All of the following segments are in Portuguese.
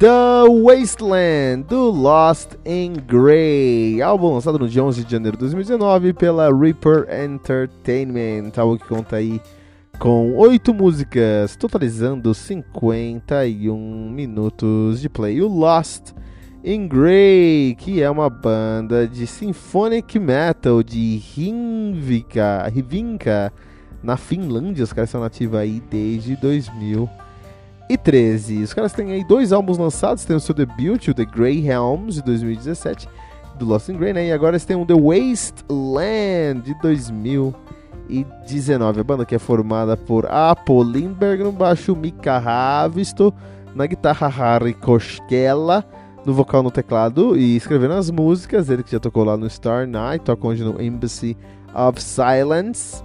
The Wasteland, do Lost in Grey, álbum lançado no dia 11 de janeiro de 2019 pela Reaper Entertainment, álbum que conta aí com oito músicas, totalizando 51 minutos de play. O Lost in Grey, que é uma banda de symphonic metal de Rivinka, na Finlândia, os caras são nativos aí desde 2000 e 13. Os caras têm aí dois álbuns lançados, tem o seu debut, o The Grey Helms, de 2017, do Lost in Grey, né? E agora eles têm o The Wasteland, de 2019. A banda que é formada por Apo Lindberg no baixo, Mika Ravisto na guitarra, Harry Koskela no vocal no teclado e escrevendo as músicas, ele que já tocou lá no Star Night, toca hoje no Embassy of Silence.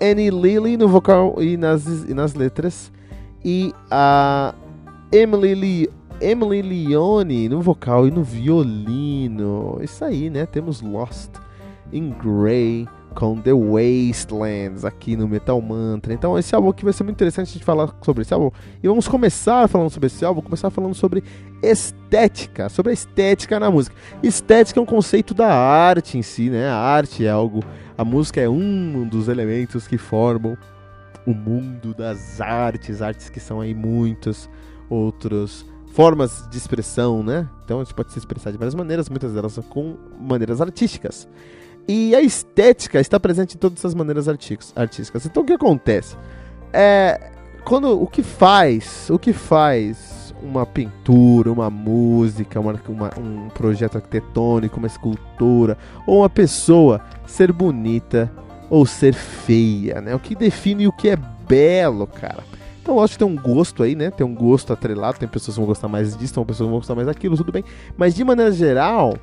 Annie Lilly no vocal e nas, e nas letras e a Emily, Le Emily Leone no vocal e no violino. Isso aí, né? Temos Lost in Grey com The Wastelands aqui no Metal Mantra. Então esse álbum aqui vai ser muito interessante a gente falar sobre esse álbum. E vamos começar falando sobre esse álbum, começar falando sobre estética, sobre a estética na música. Estética é um conceito da arte em si, né? A arte é algo, a música é um dos elementos que formam o mundo das artes, artes que são aí muitas outras formas de expressão, né? Então a gente pode se expressar de várias maneiras, muitas delas com maneiras artísticas. E a estética está presente em todas essas maneiras artísticas. Então o que acontece? É quando o que faz, o que faz uma pintura, uma música, uma, uma, um projeto arquitetônico, uma escultura ou uma pessoa ser bonita ou ser feia, né? O que define o que é belo, cara. Então, lógico que tem um gosto aí, né? Tem um gosto atrelado, tem pessoas que vão gostar mais disso, tem pessoas que vão gostar mais daquilo, tudo bem. Mas de maneira geral,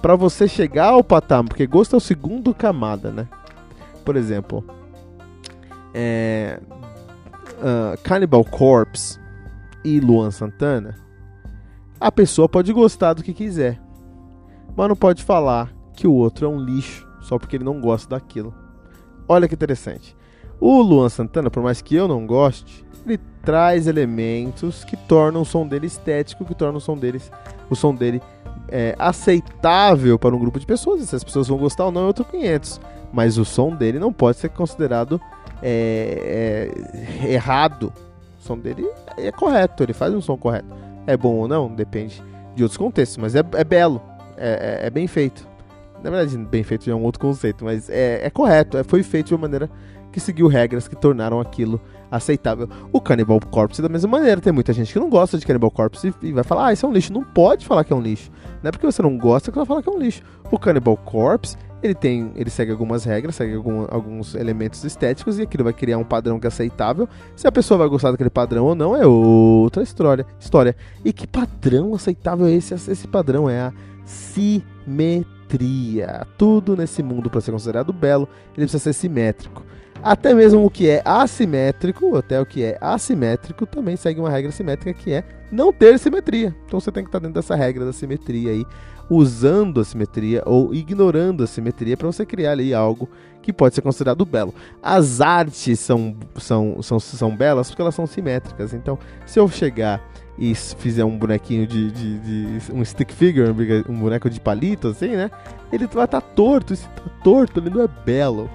para você chegar ao patamar, porque gosto é o segundo camada, né? Por exemplo, é, uh, Cannibal Corpse e Luan Santana, a pessoa pode gostar do que quiser, mas não pode falar que o outro é um lixo só porque ele não gosta daquilo. Olha que interessante. O Luan Santana, por mais que eu não goste, ele traz elementos que tornam o som dele estético, que tornam o som, deles, o som dele é, aceitável para um grupo de pessoas. Se as pessoas vão gostar ou não é outro 500. Mas o som dele não pode ser considerado é, é, errado. O som dele é correto, ele faz um som correto. É bom ou não? Depende de outros contextos, mas é, é belo, é, é, é bem feito. Na verdade, bem feito já é um outro conceito, mas é, é correto, é, foi feito de uma maneira que seguiu regras que tornaram aquilo aceitável. O Cannibal Corpse da mesma maneira, tem muita gente que não gosta de Cannibal Corpse e, vai falar, ah, isso é um lixo. Não pode falar que é um lixo. Não é porque você não gosta que você vai falar que é um lixo. O Cannibal Corpse, ele tem, ele segue algumas regras, segue algum, alguns elementos estéticos e aquilo vai criar um padrão que é aceitável. Se a pessoa vai gostar daquele padrão ou não é outra história. história. E que padrão aceitável é esse? Esse padrão é a simetria. Tudo nesse mundo para ser considerado belo, ele precisa ser simétrico. Até mesmo o que é assimétrico, até o que é assimétrico, também segue uma regra simétrica que é não ter simetria. Então você tem que estar dentro dessa regra da simetria aí, usando a simetria ou ignorando a simetria para você criar ali algo que pode ser considerado belo. As artes são, são, são, são belas porque elas são simétricas. Então, se eu chegar e fizer um bonequinho de, de, de, um stick figure, um boneco de palito, assim, né? Ele vai estar tá torto. Se tá torto, ele não é belo.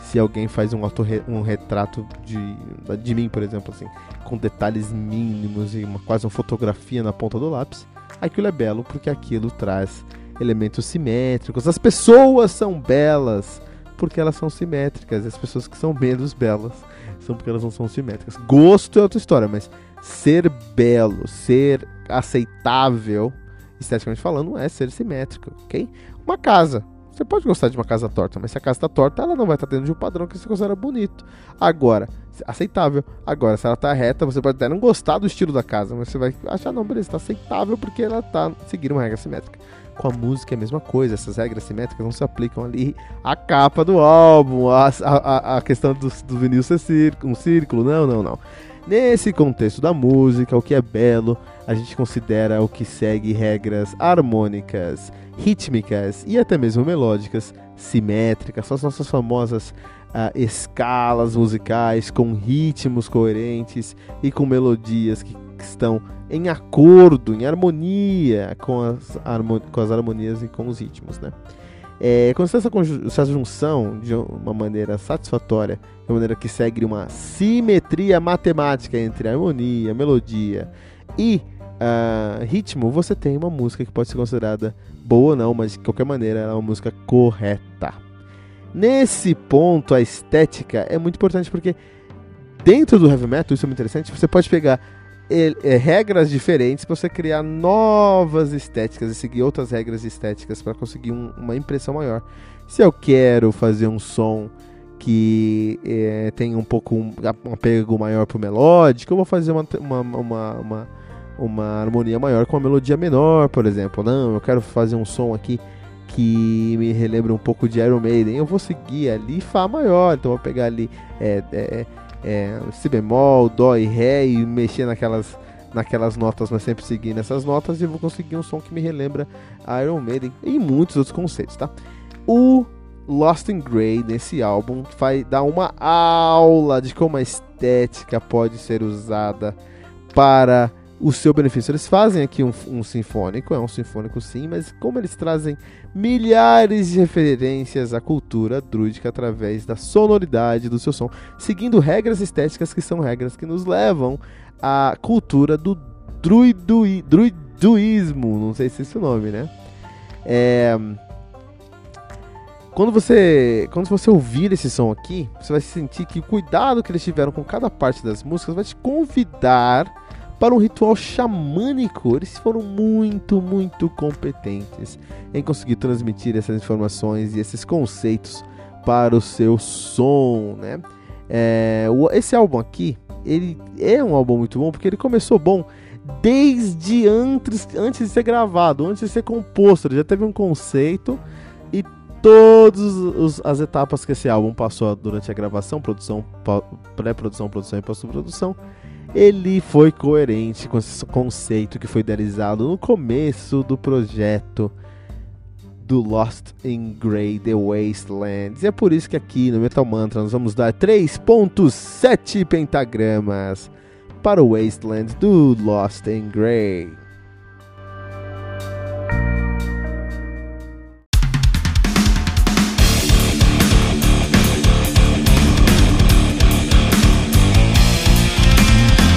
Se alguém faz um, um retrato de, de mim, por exemplo, assim, com detalhes mínimos e uma, quase uma fotografia na ponta do lápis, aquilo é belo porque aquilo traz elementos simétricos. As pessoas são belas porque elas são simétricas. E as pessoas que são menos belas são porque elas não são simétricas. Gosto é outra história, mas ser belo, ser aceitável, esteticamente falando, é ser simétrico, ok? Uma casa. Você pode gostar de uma casa torta, mas se a casa está torta, ela não vai estar tá dentro de um padrão que você considera bonito. Agora, aceitável. Agora, se ela está reta, você pode até não gostar do estilo da casa, mas você vai achar, não, beleza, está aceitável porque ela está seguindo uma regra simétrica. Com a música é a mesma coisa, essas regras simétricas não se aplicam ali à capa do álbum, a, a, a questão do, do vinil ser círculo, um círculo, não, não, não. Nesse contexto da música, o que é belo, a gente considera o que segue regras harmônicas, rítmicas e até mesmo melódicas, simétricas, são as nossas famosas uh, escalas musicais com ritmos coerentes e com melodias que, que estão em acordo, em harmonia com as, com as harmonias e com os ritmos, né? É, quando essa, essa junção de uma maneira satisfatória, de uma maneira que segue uma simetria matemática entre harmonia, melodia e uh, ritmo, você tem uma música que pode ser considerada boa ou não, mas de qualquer maneira ela é uma música correta. Nesse ponto, a estética é muito importante porque dentro do heavy metal, isso é muito interessante, você pode pegar é, regras diferentes para você criar novas estéticas e seguir outras regras estéticas para conseguir um, uma impressão maior. Se eu quero fazer um som que é, tem um pouco um, um apego maior pro melódico, eu vou fazer uma, uma, uma, uma, uma harmonia maior com uma melodia menor, por exemplo. Não, eu quero fazer um som aqui que me relembra um pouco de Iron Maiden, eu vou seguir ali Fá maior, então eu vou pegar ali é, é, é, si bemol, dó e ré e mexer naquelas, naquelas notas, mas sempre seguindo essas notas e vou conseguir um som que me relembra Iron Maiden e muitos outros conceitos, tá? O Lost in Grey nesse álbum vai dar uma aula de como a estética pode ser usada para o seu benefício. Eles fazem aqui um, um, sinfônico, é um sinfônico sim, mas como eles trazem milhares de referências à cultura druídica através da sonoridade do seu som, seguindo regras estéticas que são regras que nos levam à cultura do druidui, druiduísmo, não sei se é esse o nome, né? É... Quando você, quando você ouvir esse som aqui, você vai sentir que o cuidado que eles tiveram com cada parte das músicas vai te convidar para um ritual xamânico. Eles foram muito, muito competentes em conseguir transmitir essas informações e esses conceitos para o seu som, né? É, esse álbum aqui, ele é um álbum muito bom porque ele começou bom desde antes, antes de ser gravado, antes de ser composto. Ele já teve um conceito e todas as etapas que esse álbum passou durante a gravação, produção, pré-produção, produção e pós-produção, ele foi coerente com esse conceito que foi idealizado no começo do projeto do Lost in Grey The Wastelands. E é por isso que aqui no Metal Mantra nós vamos dar 3.7 pentagramas para o Wasteland do Lost in Grey.